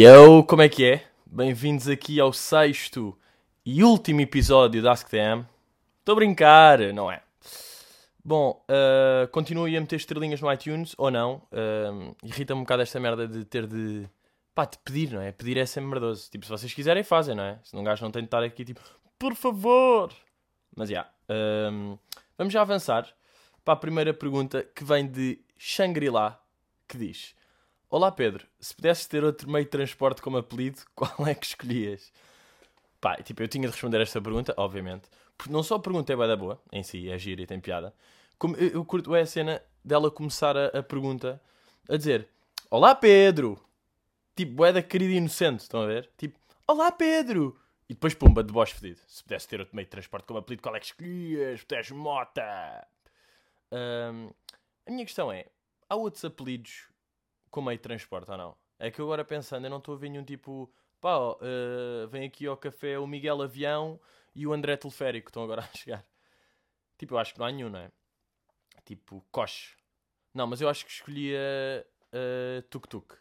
Yo, como é que é? Bem-vindos aqui ao sexto e último episódio da AskTM. Estou a brincar, não é? Bom, uh, continuo a meter estrelinhas no iTunes, ou não. Uh, Irrita-me um bocado esta merda de ter de... Pá, de pedir, não é? Pedir é sempre merdoso. Tipo, se vocês quiserem, fazem, não é? Se não gajo não tem de estar aqui, tipo, por favor. Mas, já. Yeah, vamos já avançar para a primeira pergunta que vem de Shangri-La, que diz... Olá Pedro, se pudesses ter outro meio de transporte como apelido, qual é que escolhias? Pá, tipo, eu tinha de responder esta pergunta, obviamente. Porque não só a pergunta é bué da boa, em si, é gira e tem piada. Como eu, curto é a cena dela começar a, a, pergunta a dizer Olá Pedro! Tipo, bué da querida e inocente, estão a ver? Tipo, Olá Pedro! E depois, pumba, de voz fedido. Se pudesse ter outro meio de transporte como apelido, qual é que escolhias? És mota! A minha questão é, há outros apelidos com meio de transporte ou não? É que agora pensando, eu não estou a ver nenhum tipo, pá, uh, vem aqui ao café o Miguel Avião e o André Teleférico, estão agora a chegar. Tipo, eu acho que não há nenhum, não é? Tipo, coche. Não, mas eu acho que escolhia uh, Tuk Tuk,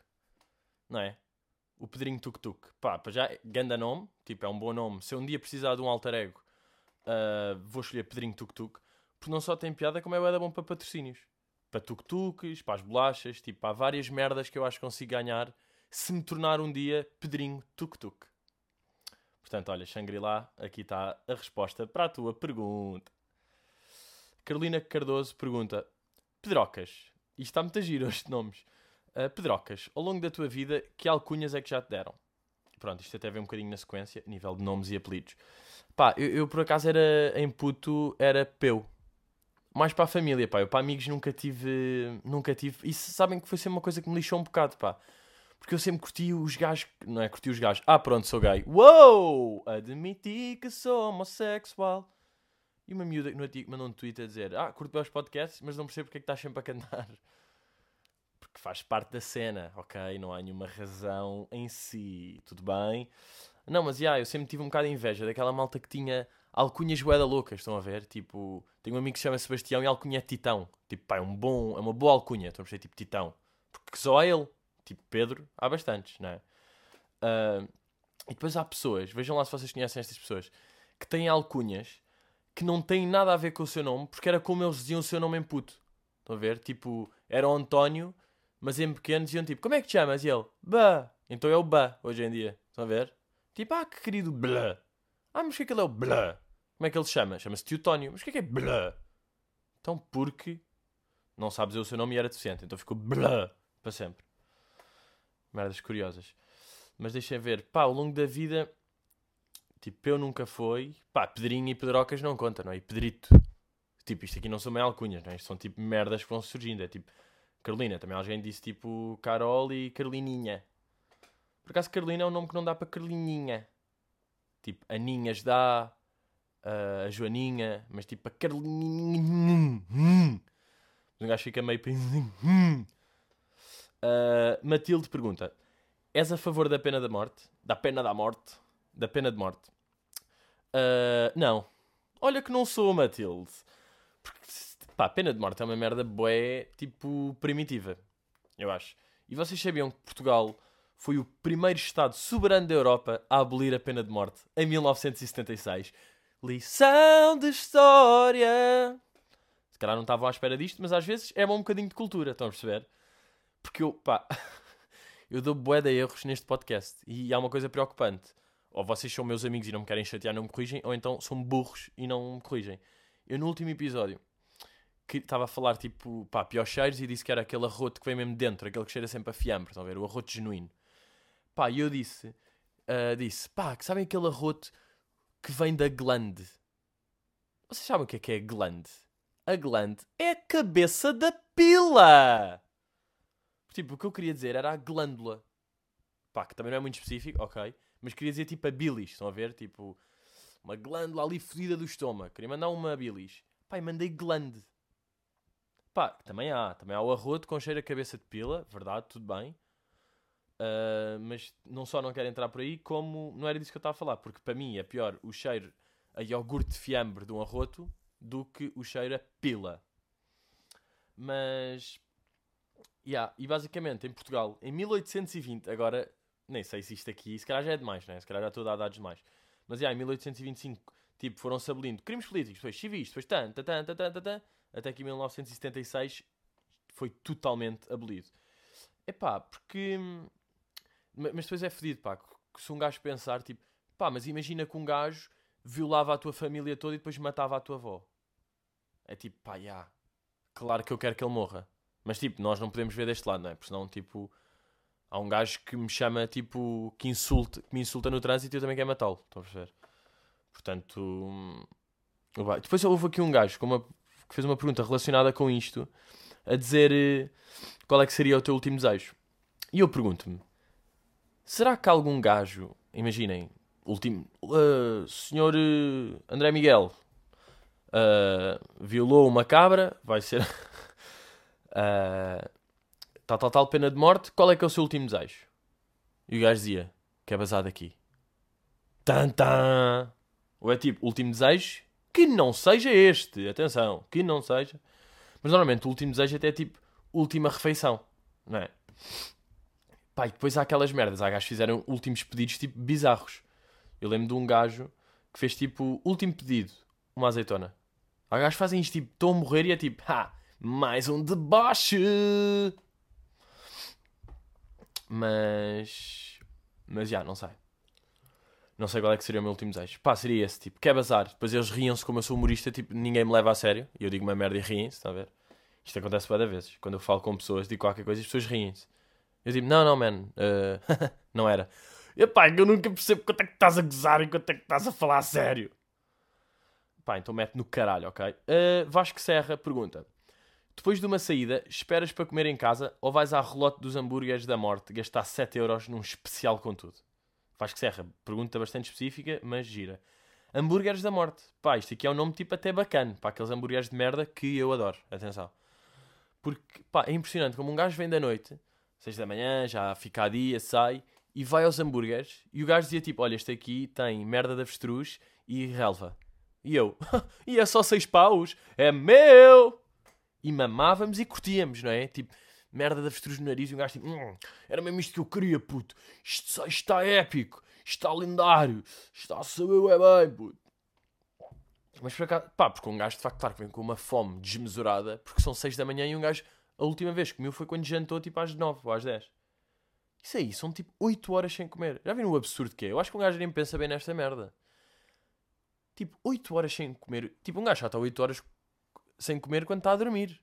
não é? O Pedrinho Tuk Tuk. Pá, para já, ganda nome, tipo, é um bom nome. Se eu um dia precisar de um alter ego, uh, vou escolher Pedrinho Tuk Tuk, porque não só tem piada, como é bom para patrocínios para tuk-tuks, para as bolachas, tipo, há várias merdas que eu acho que consigo ganhar se me tornar um dia Pedrinho tuk-tuk. Portanto, olha, Shangri-La, aqui está a resposta para a tua pergunta. Carolina Cardoso pergunta: Pedrocas, isto está muito giro este nomes. Uh, Pedrocas, ao longo da tua vida, que alcunhas é que já te deram? Pronto, isto até vem um bocadinho na sequência, a nível de nomes e apelidos. Pá, eu, eu por acaso era em puto, era Peu mais para a família, pá. Eu para amigos nunca tive. Nunca tive. E sabem que foi sempre uma coisa que me lixou um bocado, pá. Porque eu sempre curti os gajos. Não é curti os gajos. Ah, pronto, sou gay. Uou! Admiti que sou homossexual. E uma miúda no artigo mandou um tweet a dizer: Ah, curto bem os podcasts, mas não percebo porque é que estás sempre a cantar. Porque faz parte da cena, ok? Não há nenhuma razão em si. Tudo bem? Não, mas já, yeah, eu sempre tive um bocado de inveja daquela malta que tinha alcunhas boeda loucas, estão a ver? Tipo, tenho um amigo que se chama Sebastião e alcunha é Titão. Tipo, pá, é, um bom, é uma boa alcunha, estão a perceber? Tipo, Titão. Porque só há ele. Tipo, Pedro, há bastantes, não é? Uh, e depois há pessoas, vejam lá se vocês conhecem estas pessoas, que têm alcunhas que não têm nada a ver com o seu nome, porque era como eles diziam o seu nome em puto. Estão a ver? Tipo, era o António, mas em pequeno diziam tipo, como é que te chamas? E ele, Bá. Então é o Bá, hoje em dia. Estão a ver? Tipo, ah, que querido Blá. Ah, mas é que ele é o Blá? Como é que ele se chama? Chama-se Teutónio. Mas o que é que é blá? Então, porque não sabes o seu nome e era deficiente. Então ficou blá para sempre. Merdas curiosas. Mas deixem ver. Pá, ao longo da vida, tipo, eu nunca fui. Pá, Pedrinho e Pedrocas não conta, não é? E Pedrito. Tipo, isto aqui não são meio alcunhas, não é? Isto são tipo merdas que vão surgindo. É tipo, Carolina. Também alguém disse tipo Carol e Carolininha. Por acaso, Carolina é um nome que não dá para Carolininha. Tipo, Aninhas dá a Joaninha, mas tipo a Carlinha. Mas um gajo fica meio. Uh, Matilde pergunta: És a favor da pena da morte? Da pena da morte? Da pena de morte? Uh, não. Olha que não sou, Matilde. Porque, pá, a pena de morte é uma merda boé, tipo, primitiva. Eu acho. E vocês sabiam que Portugal foi o primeiro Estado soberano da Europa a abolir a pena de morte em 1976? Lição de história. Se calhar não estavam à espera disto, mas às vezes é bom um bocadinho de cultura, estão a perceber? Porque eu, pá, eu dou bué de erros neste podcast e há uma coisa preocupante. Ou vocês são meus amigos e não me querem chatear, não me corrigem, ou então são burros e não me corrigem. Eu no último episódio que estava a falar tipo, pá, piores cheiros e disse que era aquele arroto que vem mesmo dentro, aquele que cheira sempre a fiambre, estão a ver? O arroto genuíno. Pá, e eu disse, uh, disse, pá, que sabem aquele arroto que vem da glande. Vocês sabem o que é que é glande? A glande é a cabeça da pila! Tipo, o que eu queria dizer era a glândula. Pá, que também não é muito específico, ok. Mas queria dizer tipo a bilis, estão a ver? Tipo, uma glândula ali fodida do estômago. Queria mandar uma bilis. Pá, e mandei glande. Pá, também há. Também há o arroto com cheiro a cabeça de pila, verdade, tudo bem. Uh, mas não só não quero entrar por aí, como não era disso que eu estava a falar, porque para mim é pior o cheiro a iogurte de fiambre de um arroto do que o cheiro a pila. Mas, yeah, e basicamente em Portugal, em 1820, agora nem sei se isto aqui, se calhar já é demais, né? Se calhar já estou a dar dados demais. Mas já, em 1825, tipo, foram-se abolindo crimes políticos, depois civis, depois tan, tan, tan, tan, tan, tan, até que em 1976 foi totalmente abolido. Epá, porque. Mas depois é fedido, pá. Que se um gajo pensar, tipo, pá, mas imagina que um gajo violava a tua família toda e depois matava a tua avó. É tipo, pá, já. Claro que eu quero que ele morra. Mas tipo, nós não podemos ver deste lado, não é? Porque senão, tipo, há um gajo que me chama, tipo, que, insulta, que me insulta no trânsito e eu também quero matá-lo. Estão a perceber? Portanto. Hum, depois houve aqui um gajo uma, que fez uma pergunta relacionada com isto, a dizer eh, qual é que seria o teu último desejo. E eu pergunto-me: será que algum gajo, imaginem, último, uh, senhor uh, André Miguel uh, violou uma cabra, vai ser tal, tal, tal, pena de morte, qual é que é o seu último desejo? E o gajo dizia, que é basado aqui. Tan, tan. Ou é tipo, último desejo, que não seja este, atenção, que não seja. Mas normalmente o último desejo até é tipo, última refeição, não é? Pá, e depois há aquelas merdas, há gajos que fizeram últimos pedidos tipo bizarros. Eu lembro de um gajo que fez tipo, último pedido, uma azeitona. Há gajos que fazem isto tipo, estão a morrer e é tipo, ha, mais um deboche. Mas. Mas já, não sei. Não sei qual é que seria o meu último desejo. Pá, seria esse tipo. Que é bazar. Depois eles riam-se como eu sou humorista, tipo, ninguém me leva a sério. E eu digo uma merda e riem-se, está a ver? Isto acontece várias vezes. Quando eu falo com pessoas, digo qualquer coisa e as pessoas riem-se. Eu digo, não, não, man. Uh... não era. Epá, eu nunca percebo quanto é que estás a gozar e quanto é que estás a falar a sério. Pá, então mete no caralho, ok? Uh, Vasco Serra pergunta: Depois de uma saída, esperas para comer em casa ou vais à relote dos hambúrgueres da morte gastar 7 euros num especial com tudo? Vasco Serra, pergunta bastante específica, mas gira. Hambúrgueres da morte. Pá, isto aqui é um nome tipo até bacana. Para aqueles hambúrgueres de merda que eu adoro. Atenção. Porque, pá, é impressionante como um gajo vem da noite, 6 da manhã, já fica a dia, sai, e vai aos hambúrgueres, e o gajo dizia tipo, olha, este aqui tem merda de avestruz e relva. E eu, e é só seis paus? É meu! E mamávamos e curtíamos, não é? Tipo, merda de avestruz no nariz e um gajo tipo, hum, era mesmo isto que eu queria, puto. Isto, está épico, está lendário, está a saber é bem, puto. Mas por acaso, pá, porque um gajo de facto, claro, vem com uma fome desmesurada, porque são seis da manhã e um gajo, a última vez que comeu foi quando jantou tipo às nove ou às dez. Isso aí, são tipo oito horas sem comer. Já viram o absurdo que é? Eu acho que um gajo nem pensa bem nesta merda. Tipo, 8 horas sem comer. Tipo, um gajo já está 8 horas sem comer quando está a dormir.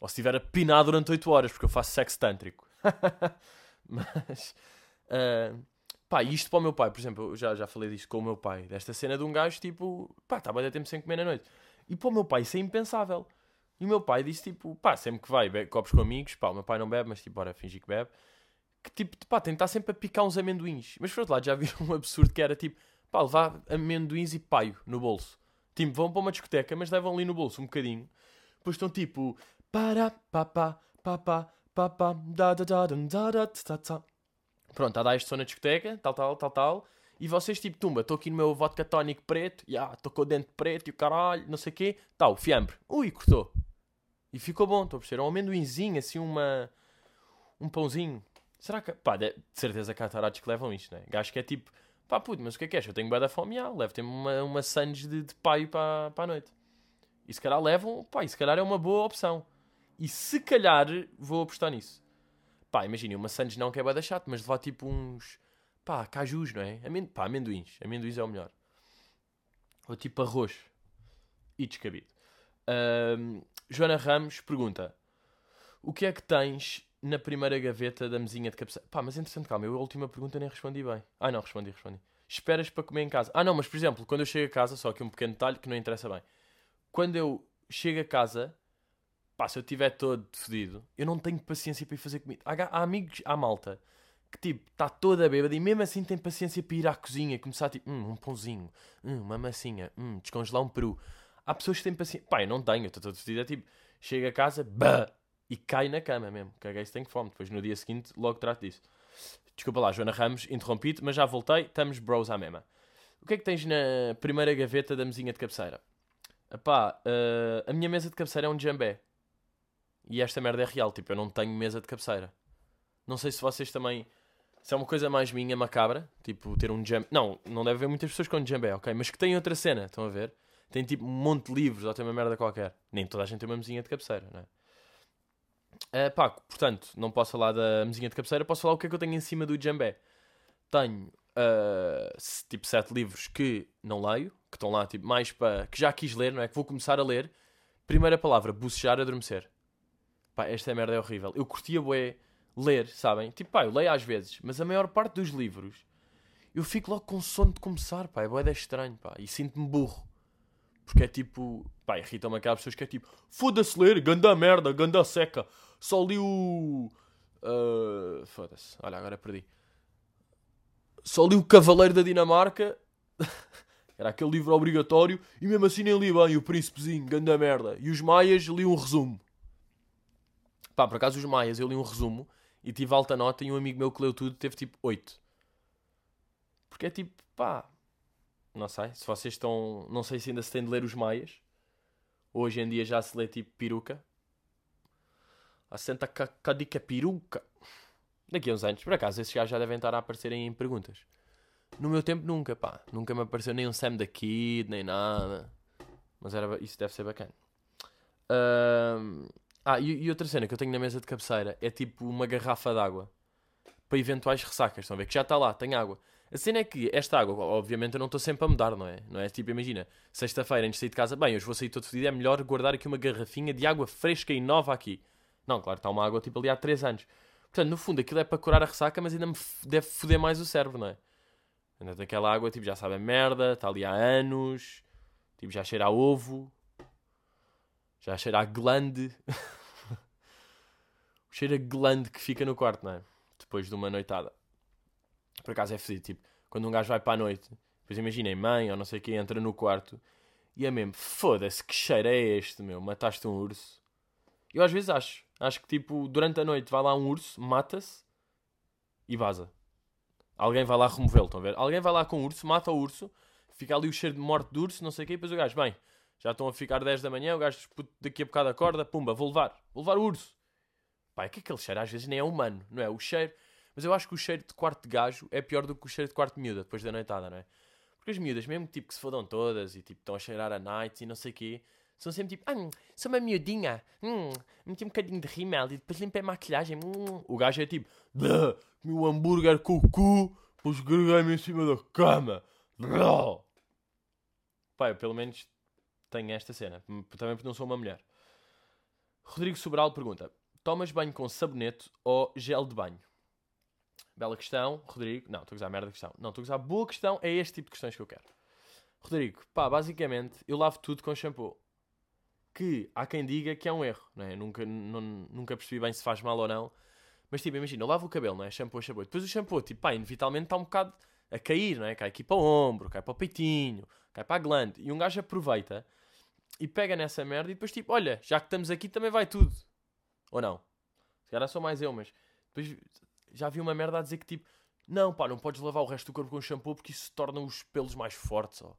Ou se estiver a pinar durante 8 horas, porque eu faço sexo tântrico. Mas. Uh, pá, isto para o meu pai, por exemplo, eu já, já falei disto com o meu pai. Desta cena de um gajo, tipo, pá, está a bater tempo sem comer na noite. E para o meu pai isso é impensável. E o meu pai disse, tipo, pá, sempre que vai, bebe, copos com amigos, pá, o meu pai não bebe, mas tipo, bora fingir que bebe. Que tipo, pá, estar sempre a picar uns amendoins. Mas por outro lado, já viram um absurdo que era tipo pá, levar amendoins e paio no bolso. Tipo, vão para uma discoteca, mas levam ali no bolso um bocadinho. Depois estão tipo, para, papá, papá, papá, da, da, da, da, da, da, da. Pronto, a dar este som na discoteca, tal, tal, tal, tal. E vocês, tipo, tumba, estou aqui no meu vodka tónico preto, já, yeah, estou com o dente preto e o caralho, não sei o quê. Tal, fiambre. Ui, cortou. E ficou bom, estou a perceber. Um amendoinzinho, assim, uma... Um pãozinho. Será que... Pá, de certeza que há tarados que levam isto, né? Gajo que é tipo Pá, puto, mas o que é que és? Eu tenho bué da fome, já. Levo-te uma, uma sandes de, de paio para, para a noite. E se calhar levam, pá, e se calhar é uma boa opção. E se calhar vou apostar nisso. Pá, imagina, uma sandes não que é bué da chato, mas levar tipo uns, pá, cajus, não é? Amend pá, amendoins. Amendoins é o melhor. Ou tipo arroz. E descabido. Um, Joana Ramos pergunta: O que é que tens na primeira gaveta da mesinha de cabeceira. Pá, mas entretanto, calma, eu a última pergunta nem respondi bem. Ah, não, respondi, respondi. Esperas para comer em casa. Ah, não, mas por exemplo, quando eu chego a casa, só aqui um pequeno detalhe que não interessa bem. Quando eu chego a casa, pá, se eu estiver todo fedido, eu não tenho paciência para ir fazer comida. Há, há amigos, há malta, que tipo, está toda bêbada e mesmo assim tem paciência para ir à cozinha e começar tipo, hum, um pãozinho, hum, uma massinha, hum, descongelar um peru. Há pessoas que têm paciência. Pá, eu não tenho, estou todo fedido. É tipo, chego a casa, bah, e cai na cama mesmo. Caguei se tenho fome. Depois no dia seguinte logo trato disso. Desculpa lá, Joana Ramos, interrompi-te, mas já voltei. Estamos bros à mesma. O que é que tens na primeira gaveta da mesinha de cabeceira? Epá, uh, a minha mesa de cabeceira é um jambé. E esta merda é real, tipo, eu não tenho mesa de cabeceira. Não sei se vocês também Isso é uma coisa mais minha, macabra. Tipo, ter um jam. Não, não deve haver muitas pessoas com djembe, ok? Mas que têm outra cena, estão a ver? Tem tipo um monte de livros ou tem uma merda qualquer. Nem toda a gente tem uma mesinha de cabeceira, não é? Uh, pá, portanto, não posso falar da mesinha de cabeceira, posso falar o que é que eu tenho em cima do djembe. Tenho uh, tipo sete livros que não leio, que estão lá tipo mais para. que já quis ler, não é? Que vou começar a ler. Primeira palavra, bocejar, adormecer. Pá, esta merda é horrível. Eu curtia bué ler, sabem? Tipo, pá, eu leio às vezes, mas a maior parte dos livros eu fico logo com sono de começar, pá, é bué estranho, pá, e sinto-me burro. Porque é tipo, pá, irritam-me aquelas pessoas que é tipo, foda-se ler, ganda merda, ganda seca, só li o. Uh, foda-se, olha, agora perdi. Só li o Cavaleiro da Dinamarca, era aquele livro obrigatório, e mesmo assim nem li bem o Príncipezinho, ganda merda. E os Maias li um resumo. Pá, por acaso os Maias eu li um resumo e tive alta nota e um amigo meu que leu tudo teve tipo 8. Porque é tipo, pá, não sei, se vocês estão, não sei se ainda se tem de ler os Maias. Hoje em dia já se lê tipo peruca. Assenta cadica peruca. Daqui a uns anos, por acaso, esses gajos já devem estar a aparecerem em perguntas. No meu tempo nunca, pá. Nunca me apareceu nem um Sam da Kid, nem nada. Mas era, isso deve ser bacana. Um, ah, e, e, outra cena que eu tenho na mesa de cabeceira é tipo uma garrafa de água. Para eventuais ressacas, estão a ver? Que já está lá, tem água. A cena é que esta água, obviamente, eu não estou sempre a mudar, não é? Não é tipo, imagina, sexta-feira antes de sair de casa, bem, hoje vou sair todo fedido, é melhor guardar aqui uma garrafinha de água fresca e nova aqui. Não, claro, está uma água tipo ali há 3 anos. Portanto, no fundo, aquilo é para curar a ressaca, mas ainda me deve foder mais o cérebro, não é? Ainda tem aquela água, tipo, já sabe a merda, está ali há anos, tipo, já cheira a ovo, já cheira a glande. o cheiro a glande que fica no quarto, não é? Depois de uma noitada. Por acaso é fedido, tipo, quando um gajo vai para a noite, depois imaginem, mãe ou não sei quem entra no quarto e é mesmo, foda-se, que cheiro é este, meu? Mataste um urso. Eu às vezes acho, acho que tipo, durante a noite vai lá um urso, mata-se e vaza. Alguém vai lá removê-lo, estão a ver? Alguém vai lá com o urso, mata o urso, fica ali o cheiro de morte do urso, não sei o quê, e depois o gajo, bem, já estão a ficar 10 da manhã, o gajo daqui a bocado acorda, pumba, vou levar, vou levar o urso. Pá, é que aquele cheiro às vezes nem é humano, não é? O cheiro mas eu acho que o cheiro de quarto de gajo é pior do que o cheiro de quarto de miúda, depois da noitada, não é? Porque as miúdas, mesmo tipo que se fodam todas e tipo estão a cheirar a night e não sei o quê, são sempre tipo, ah, sou uma miudinha, hum, meti um bocadinho de rímel e depois limpei a maquilhagem. Hum. O gajo é tipo, comi o hambúrguer com o cu, depois greguei-me em cima da cama. Blá. Pá, eu pelo menos tenho esta cena, também porque não sou uma mulher. Rodrigo Sobral pergunta: Tomas banho com sabonete ou gel de banho? Bela questão, Rodrigo. Não, estou a usar merda questão. Não, estou a usar boa questão. É este tipo de questões que eu quero. Rodrigo, pá, basicamente eu lavo tudo com shampoo. Que há quem diga que é um erro, não é? Nunca, nunca percebi bem se faz mal ou não. Mas tipo, imagina, eu lavo o cabelo, não é? Shampoo, shampoo. Depois o shampoo, tipo, pá, inevitavelmente está um bocado a cair, não é? Cai aqui para o ombro, cai para o peitinho, cai para a glande. E um gajo aproveita e pega nessa merda e depois tipo, olha, já que estamos aqui também vai tudo. Ou não? Se calhar sou mais eu, mas depois já vi uma merda a dizer que tipo, não, pá, não podes lavar o resto do corpo com shampoo porque isso torna os pelos mais fortes, ó.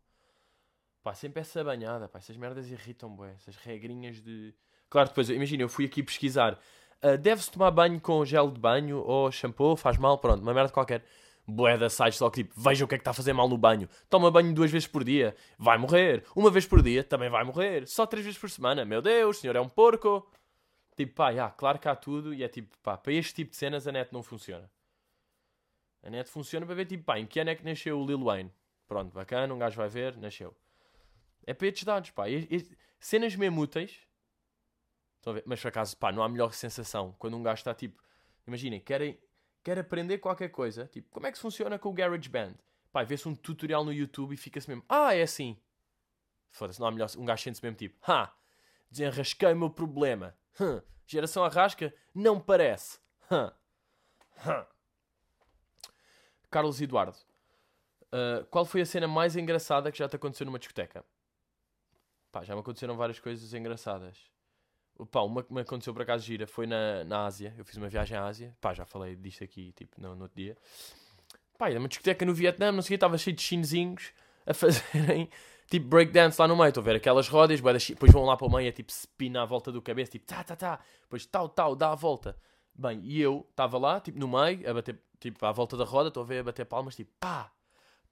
Pá, sempre essa banhada, pá, essas merdas irritam, bué, essas regrinhas de... Claro, depois, imagina, eu fui aqui pesquisar, uh, deve-se tomar banho com gel de banho ou shampoo, faz mal, pronto, uma merda qualquer. Bué da sites logo tipo, veja o que é que está a fazer mal no banho. Toma banho duas vezes por dia, vai morrer. Uma vez por dia, também vai morrer. Só três vezes por semana, meu Deus, o senhor é um porco. Tipo, pá, yeah, claro que há tudo e é tipo, pá, para este tipo de cenas a net não funciona. A net funciona para ver, tipo, pá, em que ano é que nasceu o Lil Wayne? Pronto, bacana, um gajo vai ver, nasceu. É para estes dados, pá. E, e, cenas mesmo úteis. Estão a ver? Mas por acaso, pá, não há melhor sensação quando um gajo está tipo, imaginem, querem, quer aprender qualquer coisa, tipo, como é que funciona com o GarageBand? Pá, vê-se um tutorial no YouTube e fica-se mesmo, ah, é assim. Foda-se, não há melhor, um gajo sente-se mesmo tipo, ha, desenrasquei o meu problema. Hum, geração arrasca? Não parece. Hum. Hum. Carlos Eduardo. Uh, qual foi a cena mais engraçada que já te aconteceu numa discoteca? Pá, já me aconteceram várias coisas engraçadas. Pá, uma que me aconteceu por acaso gira foi na, na Ásia. Eu fiz uma viagem à Ásia. Pá, já falei disto aqui, tipo, no, no outro dia. Pá, era uma discoteca no Vietnã, não sei o que, estava cheio de chinesinhos a fazerem tipo breakdance lá no meio, estão a ver aquelas rodas, depois vão lá para o meio, é tipo spin à volta do cabeça, tipo tá, tá, tá, depois tal, tal, dá a volta, Bem, e eu estava lá, tipo, no meio, a bater, tipo, à volta da roda, estou a ver a bater palmas, tipo, pá,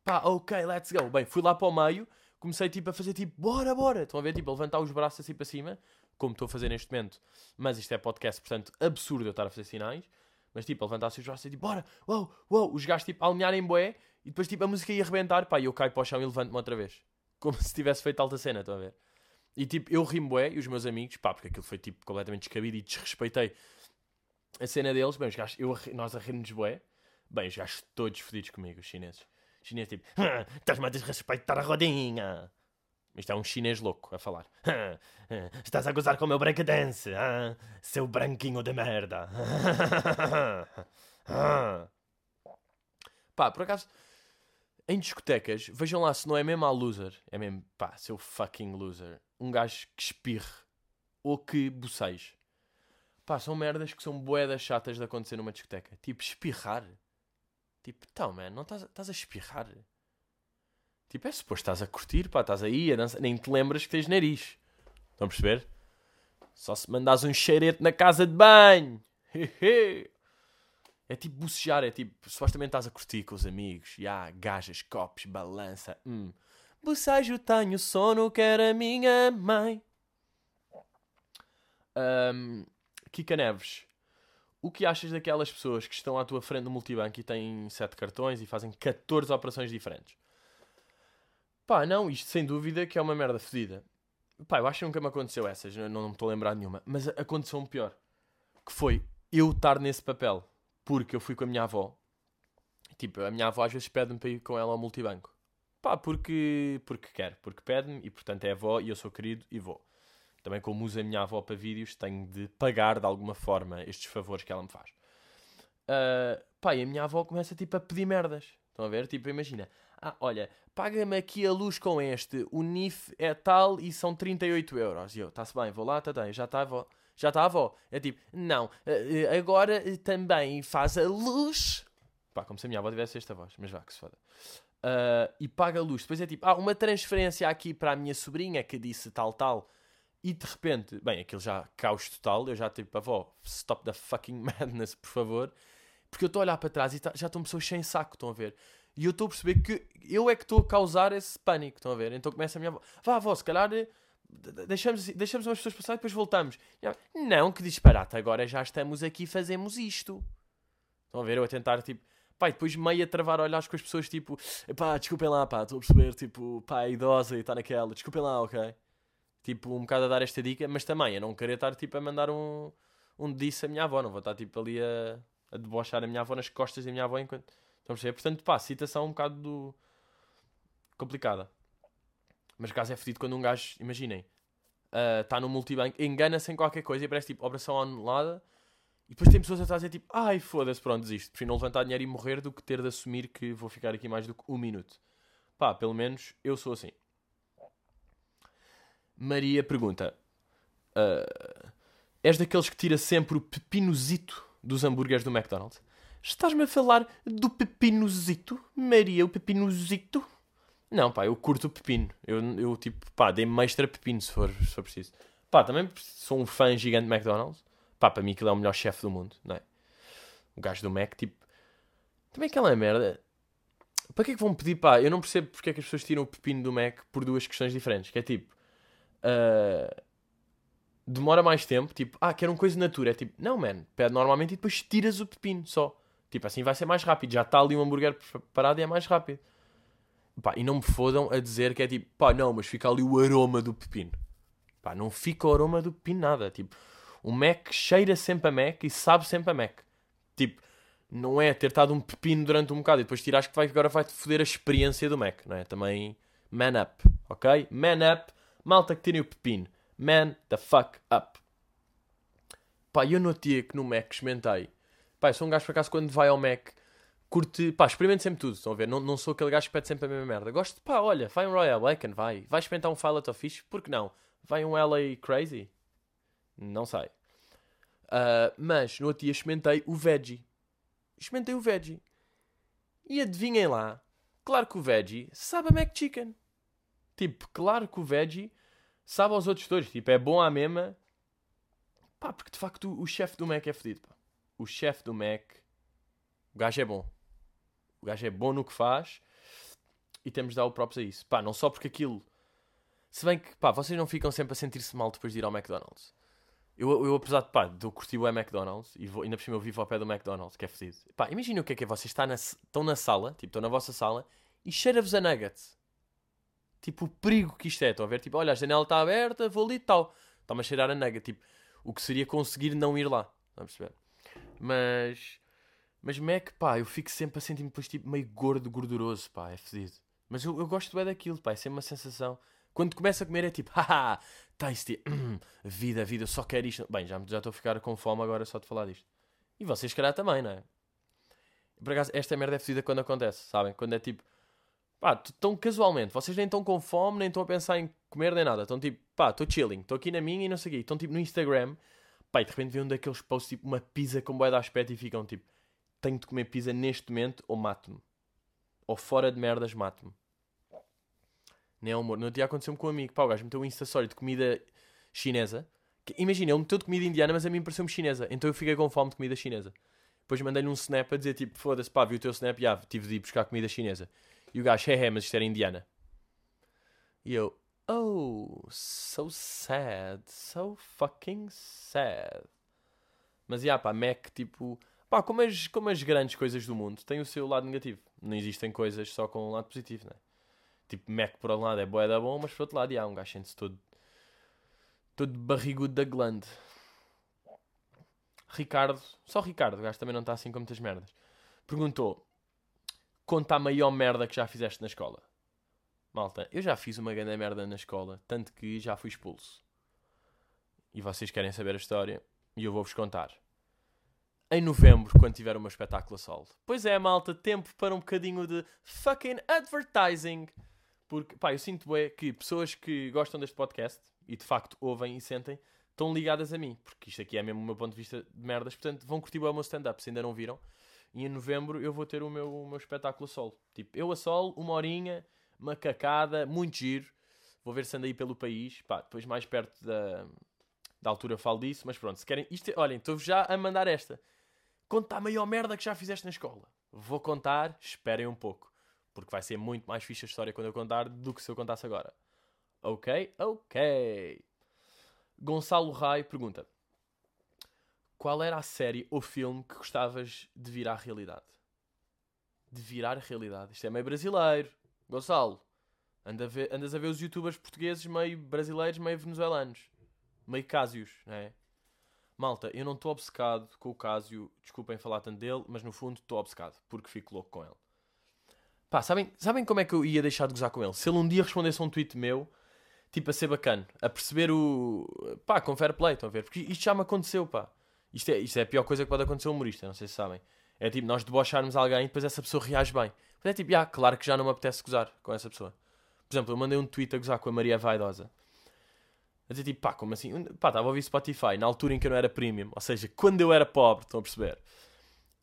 pá, ok, let's go. Bem, fui lá para o meio, comecei, tipo, a fazer, tipo, bora, bora. Estão a ver, tipo, a levantar os braços assim para cima, como estou a fazer neste momento. Mas isto é podcast, portanto, absurdo eu estar a fazer sinais. Mas, tipo, a levantar-se os braços e, tipo, bora, uou, uou. Os gajos, tipo, a alinharem bué, e depois, tipo, a música ia arrebentar, pá, e eu caio para o chão e levanto-me outra vez. Como se tivesse feito alta cena, estão a ver? E, tipo, eu rimo bué, e os meus amigos, pá, porque aquilo foi, tipo, completamente descabido e desrespeitei a cena deles, bem, os gajos, eu, nós a rir-nos bué, bem, os gajos todos fodidos comigo, os chineses. Os chineses tipo, estás-me a desrespeitar a rodinha. Isto é um chinês louco a falar. Estás a gozar com o meu breakdance, ah? seu branquinho de merda. Pá, por acaso, em discotecas, vejam lá se não é mesmo a loser. É mesmo, pá, seu fucking loser. Um gajo que espirre ou que boceje. Pá, são merdas que são boedas chatas de acontecer numa discoteca. Tipo, espirrar. Tipo, então, man, não estás a espirrar. Tipo, é suposto estás a curtir, pá, estás aí a dançar, nem te lembras que tens nariz. Estão a perceber? Só se mandas um cheirete na casa de banho. é tipo bocejar, é tipo, supostamente estás a curtir com os amigos. Ya, yeah, gajas, copos, balança. Hum. Bocejo, tenho sono, quero a minha mãe. Um, Kika Neves, o que achas daquelas pessoas que estão à tua frente no multibanco e têm 7 cartões e fazem 14 operações diferentes? Pá, não, isto sem dúvida que é uma merda fedida. Pá, eu acho que nunca me aconteceu essas, não, não me estou a lembrar nenhuma. Mas aconteceu um pior. Que foi eu estar nesse papel. Porque eu fui com a minha avó. Tipo, a minha avó às vezes pede-me para ir com ela ao multibanco. Pá, porque, porque quer. Porque pede-me e portanto é avó e eu sou querido e vou também como uso a minha avó para vídeos, tenho de pagar de alguma forma estes favores que ela me faz. Uh, pá, e a minha avó começa tipo a pedir merdas. Estão a ver? Tipo, imagina. Ah, olha, paga-me aqui a luz com este. O NIF é tal e são 38 euros. E eu, está-se bem, vou lá, tá, tá, já está avó. Já está a avó. É tipo, não, ah, agora também faz a luz. Pá, como se a minha avó tivesse esta voz, mas vá, que se foda. Uh, e paga a luz. Depois é tipo, ah, uma transferência aqui para a minha sobrinha que disse tal, tal e de repente, bem, aquilo já caos total. Eu já tipo, avó, stop the fucking madness, por favor. Porque eu estou a olhar para trás e tá, já estão pessoas sem saco, estão a ver? E eu estou a perceber que eu é que estou a causar esse pânico, estão a ver? Então começa a minha avó, vá avó, se calhar eh, deixamos, deixamos umas pessoas passar e depois voltamos. Não, que disparate, agora já estamos aqui fazemos isto. Estão a ver? Eu a tentar, tipo, pá, depois meio a travar olhares com as pessoas, tipo, pá, desculpem lá, pá, estou a perceber, tipo, pá, é idosa e está naquela, desculpem lá, ok? tipo, um bocado a dar esta dica, mas também a não querer estar tipo a mandar um, um disso à minha avó, não vou estar tipo ali a, a debochar a minha avó nas costas da minha avó enquanto. Estão a perceber? Portanto, pá, citação um bocado do... complicada. Mas caso é fedido quando um gajo, imaginem, está uh, no multibanco, engana-se em qualquer coisa e parece tipo operação anulada. E depois tem pessoas a dizer tipo, ai foda-se, pronto, desisto. Prefiro não levantar dinheiro e morrer do que ter de assumir que vou ficar aqui mais do que um minuto. Pá, pelo menos eu sou assim. Maria pergunta: uh, És daqueles que tira sempre o pepinozito dos hambúrgueres do McDonald's? Estás-me a falar do pepinozito? Maria, o pepinozito? Não, pá, eu curto o pepino. Eu, eu tipo, pá, dei-me extra pepino se for, se for preciso. Pá, também sou um fã gigante de McDonald's. Pá, para mim aquilo é o melhor chefe do mundo, não é? O gajo do Mac, tipo... Também aquela merda... Para que é que vão pedir, pá? Eu não percebo porque é que as pessoas tiram o pepino do Mac por duas questões diferentes. Que é tipo uh, demora mais tempo. Tipo, ah, quero uma coisa natura. É tipo, não, man, pede normalmente e depois tiras o pepino só. Tipo, assim vai ser mais rápido. Já está ali um hambúrguer preparado e é mais rápido. Pá, e não me fodam a dizer que é tipo, pá, não, mas fica ali o aroma do pepino. Pá, não fica o aroma do pepino nada. Tipo, o Mac cheira sempre a Mac e sabe sempre a Mac. Tipo, não é ter estado um pepino durante um bocado e depois tiras que vai, agora vai-te foder a experiência do Mac, não é? Também, man up, ok? Man up Malta que tirem o pepino. Man the fuck up. Pá, eu notei que no Mac experimentei. Pá, eu sou um gajo por acaso quando vai ao Mac, curte. Pá, experimento sempre tudo. Estão a ver? Não, não sou aquele gajo que pede sempre a mesma merda. Gosto, pá, olha, vai um Royal Bacon, vai. Vai experimentar um Filet of Fish, por que não? Vai um LA Crazy? Não sei. Uh, mas no outro dia experimentei o Veggie. Experimentei o Veggie. E adivinhem lá. Claro que o Veggie sabe a Mac Chicken. Tipo, claro que o veggie sabe aos outros todos. Tipo, é bom à mesma. Pá, porque de facto o, o chefe do Mac é fedido, pá. o chefe do Mac, o gajo é bom. O gajo é bom no que faz e temos de dar o próprio a isso. Pá, não só porque aquilo. Se bem que, pá, vocês não ficam sempre a sentir-se mal depois de ir ao McDonald's. Eu, eu apesar de, pá, de eu curtir o McDonald's e vou, ainda por cima eu vivo ao pé do McDonald's, que é fedido. Pá, imagina o que é que é. Vocês estão na, na sala, tipo, estão na vossa sala e cheira-vos a nuggets. Tipo, o perigo que isto é. Estão a ver? Tipo, olha, a janela está aberta, vou ali e tal. Está-me a cheirar a nugget. Tipo, o que seria conseguir não ir lá. Estão a perceber? Mas. Mas Mac, pá, eu fico sempre a sentir-me depois tipo meio gordo, gorduroso, pá, é fedido. Mas eu, eu gosto bem daquilo, pá, é sempre uma sensação. Quando começa a comer é tipo, haha, tasty, vida, vida, eu só quero isto. Bem, já estou a ficar com fome agora só de falar disto. E vocês, calhar, também, não é? Por acaso, esta merda é fedida quando acontece, sabem? Quando é tipo, pá, tão casualmente, vocês nem estão com fome, nem estão a pensar em comer nem nada. Estão tipo, pá, estou chilling, estou aqui na minha e não sei o quê. Estão tipo no Instagram, pá, e de repente vê um daqueles posts tipo uma pizza com boia de aspecto e ficam tipo, tenho de comer pizza neste momento ou mato-me. Ou fora de merdas, mato-me. Nem é humor. No dia aconteceu-me com um amigo, pá, o gajo meteu um Story de comida chinesa. Imagina, ele meteu de comida indiana, mas a mim pareceu-me chinesa. Então eu fiquei com fome de comida chinesa. Depois mandei-lhe um snap a dizer tipo, foda-se, pá, vi o teu snap, já, tive de ir buscar comida chinesa. E o gajo, é, é, mas isto era indiana. E eu, oh, so sad, so fucking sad. Mas, já, pá, Mac, tipo, pá, como as, como as grandes coisas do mundo, tem o seu lado negativo. Não existem coisas só com um lado positivo, né? Tipo, Mac por um lado é boa da bom, mas por outro lado, já, um gajo sente-se todo, todo barrigudo da glande. Ricardo, só Ricardo, o gajo também não está assim com muitas merdas. Perguntou: Conta a maior merda que já fizeste na escola. Malta, eu já fiz uma grande merda na escola, tanto que já fui expulso. E vocês querem saber a história, e eu vou-vos contar. Em novembro, quando tiver o meu espetáculo a solo. Pois é, malta, tempo para um bocadinho de fucking advertising. Porque, pá, eu sinto é que pessoas que gostam deste podcast e de facto ouvem e sentem estão ligadas a mim. Porque isto aqui é mesmo o meu ponto de vista de merdas. Portanto, vão curtir o meu stand-up se ainda não viram. E em novembro eu vou ter o meu, o meu espetáculo a solo. Tipo, eu a solo, uma horinha, macacada, muito giro. Vou ver se ando aí pelo país. Pá, depois mais perto da, da altura falo disso. Mas pronto, se querem. Isto, é, olhem, estou-vos já a mandar esta. Conta a maior merda que já fizeste na escola. Vou contar, esperem um pouco. Porque vai ser muito mais fixe a história quando eu contar do que se eu contasse agora. Ok? Ok. Gonçalo Rai pergunta: Qual era a série ou filme que gostavas de virar realidade? De virar realidade. Isto é meio brasileiro. Gonçalo, anda a ver, andas a ver os youtubers portugueses meio brasileiros, meio venezuelanos. Meio cásios, não é? Malta, eu não estou obcecado com o Cásio, desculpem falar tanto dele, mas no fundo estou obcecado, porque fico louco com ele. Pá, sabem, sabem como é que eu ia deixar de gozar com ele? Se ele um dia respondesse a um tweet meu, tipo a ser bacana, a perceber o. pá, com fair play, estão a ver? Porque isto já me aconteceu, pá. Isto é, isto é a pior coisa que pode acontecer a um humorista, não sei se sabem. É tipo, nós debocharmos alguém e depois essa pessoa reage bem. Mas é tipo, ah, claro que já não me apetece gozar com essa pessoa. Por exemplo, eu mandei um tweet a gozar com a Maria Vaidosa. A dizer tipo, pá, como assim? Pá, estava a ouvir Spotify na altura em que eu não era premium, ou seja, quando eu era pobre, estão a perceber?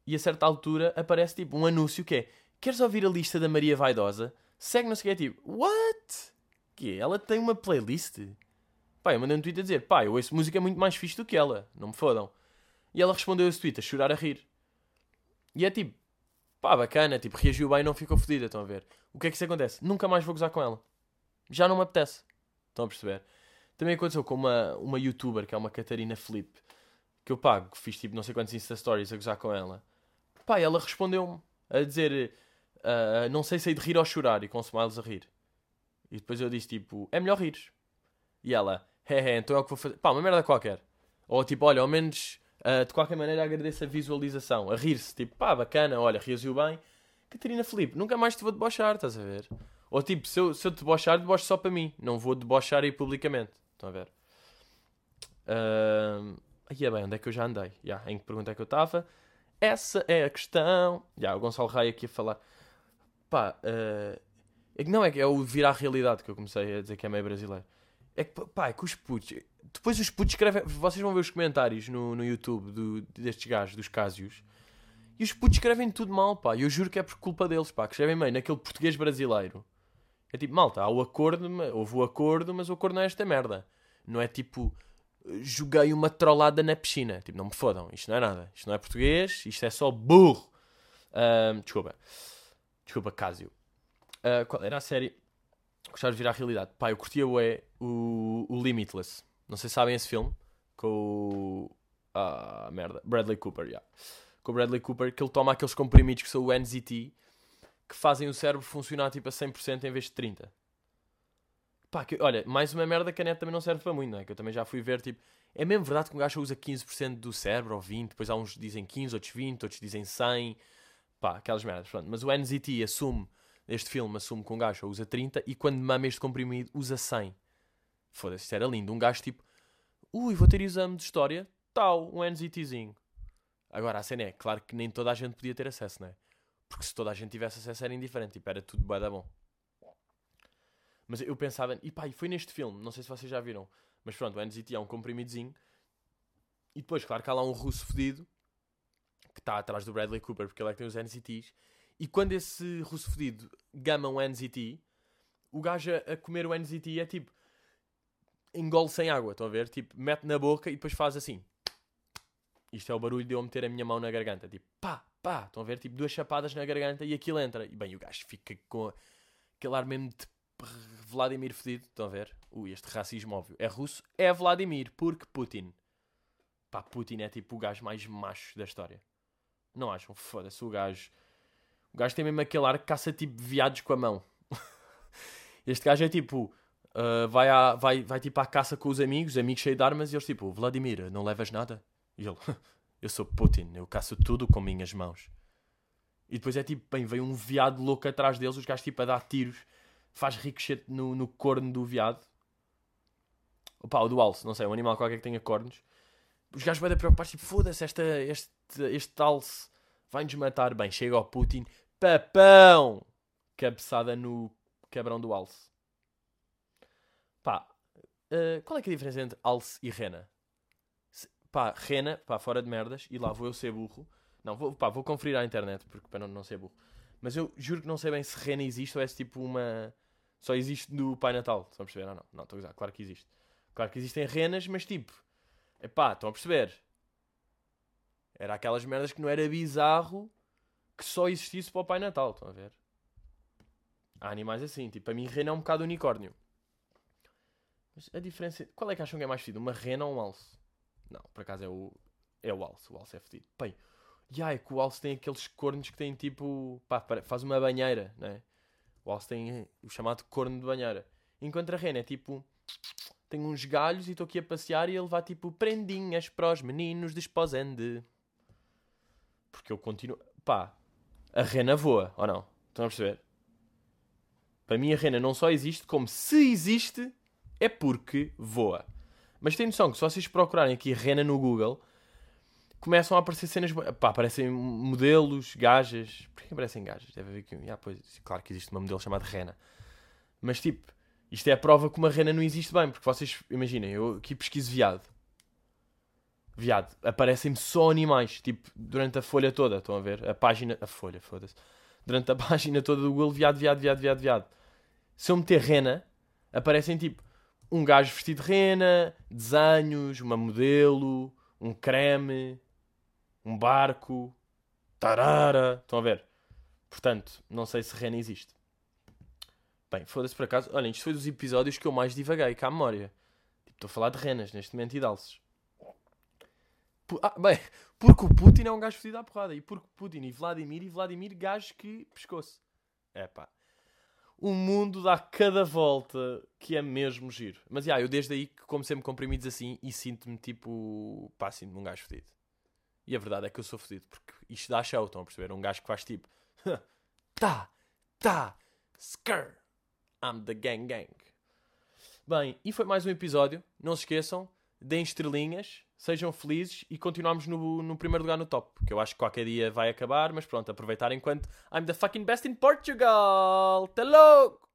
E a certa altura aparece tipo um anúncio que é: Queres ouvir a lista da Maria Vaidosa? Segue no seguinte, tipo, what? Que Ela tem uma playlist? Pá, eu mandei um tweet a dizer, pá, eu ouço música muito mais fixe do que ela, não me fodam. E ela respondeu esse tweet a chorar a rir. E é tipo, pá, bacana, tipo, reagiu bem e não ficou fodida, estão a ver? O que é que isso acontece? Nunca mais vou gozar com ela. Já não me apetece. Estão a perceber? Também aconteceu com uma, uma youtuber, que é uma Catarina Flip, que eu pago, fiz tipo não sei quantos Insta Stories a gozar com ela. Pá, ela respondeu-me a dizer, uh, não sei se hei de rir ou chorar, e com smiles a rir. E depois eu disse tipo, é melhor rires. E ela, é, é, então é o que vou fazer. Pá, uma merda qualquer. Ou tipo, olha, ao menos uh, de qualquer maneira agradeço a visualização, a rir-se, tipo, pá, bacana, olha, reagiu bem. Catarina Felipe, nunca mais te vou debochar, estás a ver? Ou tipo, se eu, se eu debochar, debocho só para mim, não vou debochar aí publicamente. Estão a ver? Uh... Aí é bem, onde é que eu já andei? Yeah, em que pergunta é que eu estava? Essa é a questão. Yeah, o Gonçalo Raio aqui a falar. Pá, uh... é que não é que é o virar a realidade que eu comecei a dizer que é meio brasileiro. É que, pá, é que os putos. Depois os putos escrevem. Vocês vão ver os comentários no, no YouTube do, destes gajos, dos Cásios. E os putos escrevem tudo mal, pá. E eu juro que é por culpa deles, pá. Que escrevem bem naquele português brasileiro. É tipo, malta, há o acordo, houve o acordo, mas o acordo não é esta merda. Não é tipo, joguei uma trollada na piscina. Tipo, não me fodam, isto não é nada. Isto não é português, isto é só burro. Desculpa. Desculpa, Cásio. Uh, qual era a série? Gostava de vir à realidade. Pá, eu curtia o, o, o Limitless. Não sei se sabem esse filme. Com o. Ah, merda. Bradley Cooper, yeah. Com o Bradley Cooper, que ele toma aqueles comprimidos que são o NZT, que fazem o cérebro funcionar tipo a 100% em vez de 30%. Pá, que, olha, mais uma merda que a net também não serve para muito, não é? Que eu também já fui ver, tipo, é mesmo verdade que um gajo usa 15% do cérebro ou 20%, depois há uns que dizem 15, outros 20, outros dizem 100, pá, aquelas merdas, pronto. Mas o NZT assume, este filme assume que um gajo usa 30 e quando mama este comprimido usa 100. Foda-se, isto era lindo. Um gajo tipo, ui, vou ter exame de história, tal, um NZTzinho. Agora, a cena é, claro que nem toda a gente podia ter acesso, não é? Porque se toda a gente tivesse acesso era indiferente, tipo, era tudo bué da bom. Mas eu pensava, e pá, e foi neste filme, não sei se vocês já viram, mas pronto, o NZT é um comprimidozinho. E depois, claro que há lá um russo fedido que está atrás do Bradley Cooper, porque ele é que tem os NZTs. E quando esse russo fedido gama um NZT, o gajo a, comer o NZT é tipo engole sem água, estão a ver? Tipo, mete na boca e depois faz assim. Isto é o barulho de eu meter a minha mão na garganta. Tipo, pá, pá. Estão a ver? Tipo, duas chapadas na garganta e aquilo entra. E bem, o gajo fica com aquele ar mesmo de Vladimir fedido. Estão a ver? Ui, este racismo óbvio. É russo? É Vladimir, porque Putin. Pá, Putin é tipo o gajo mais macho da história. Não acham? Foda-se, o gajo. O gajo tem mesmo aquele ar que caça tipo viados com a mão. este gajo é tipo uh, vai, à, vai, vai tipo à caça com os amigos, amigos cheios de armas, e eles tipo, Vladimir, não levas nada? E ele, eu sou Putin, eu caço tudo com minhas mãos. E depois é tipo, bem, vem um viado louco atrás deles, os gajos tipo a dar tiros, faz ricochete no, no corno do viado. Opa, o do alce, não sei, um animal qualquer que tenha cornos. Os gajos vão preocupar, tipo, foda-se, este, este alce vai-nos matar. Bem, chega ao Putin, papão! Cabeçada no quebrão do alce. Pá, uh, qual é que é a diferença entre alce e rena? Pá, rena, pá, fora de merdas, e lá vou eu ser burro. Não, vou, pá, vou conferir à internet, porque para não, não ser burro. Mas eu juro que não sei bem se rena existe ou é tipo uma. Só existe no Pai Natal. Estão a perceber? Não, não, não, estou a usar. Claro que existe. Claro que existem renas, mas tipo. Epá, estão a perceber? Era aquelas merdas que não era bizarro que só existisse para o Pai Natal. Estão a ver? Há animais assim. Tipo, a mim rena é um bocado unicórnio. Mas a diferença. Qual é que acham que é mais fedido? Uma rena ou um alce? Não, por acaso é o. É o alce. O alce é fedido. Bem, e ai, que o alce tem aqueles cornos que têm tipo. Pá, faz uma banheira, né? O alce tem o chamado corno de banheira. Enquanto a rena é tipo. Tem uns galhos e estou aqui a passear e ele vai tipo prendinhas para os meninos de. Porque eu continuo. Pá, a rena voa, ou não? Estão a perceber? Para mim a rena não só existe, como se existe, é porque voa. Mas tem noção que se vocês procurarem aqui rena no Google, começam a aparecer cenas. Pá, aparecem modelos, gajas. Porquê aparecem gajas? Deve haver aqui. Ah, pois, claro que existe uma modelo chamada rena. Mas tipo, isto é a prova que uma rena não existe bem. Porque vocês, imaginem, eu aqui pesquiso viado. Viado. Aparecem-me só animais. Tipo, durante a folha toda. Estão a ver? A página. A folha, foda-se. Durante a página toda do Google, viado, viado, viado, viado, viado. Se eu meter rena, aparecem tipo um gajo vestido de rena, desenhos, uma modelo, um creme, um barco, tarara. Estão a ver? Portanto, não sei se rena existe. Bem, foda-se por acaso. Olhem, isto foi dos episódios que eu mais divaguei cá à memória. Tipo, estou a falar de renas neste momento e de alces. Ah, bem, porque o Putin é um gajo vestido à porrada. E porque Putin e Vladimir e Vladimir gajo que pescoço. É pá o mundo dá cada volta que é mesmo giro. Mas, yeah, eu desde aí que como sempre comprimidos assim e sinto-me tipo, pá, sinto-me um gajo fedido. E a verdade é que eu sou fedido, porque isto dá show, estão a perceber? Um gajo que faz tipo, tá, tá, skr, I'm the gang gang. Bem, e foi mais um episódio. Não se esqueçam, deem estrelinhas, sejam felizes e continuamos no, no primeiro lugar no top. Que eu acho que qualquer dia vai acabar, mas pronto, aproveitar enquanto I'm the fucking best in Portugal. Até logo!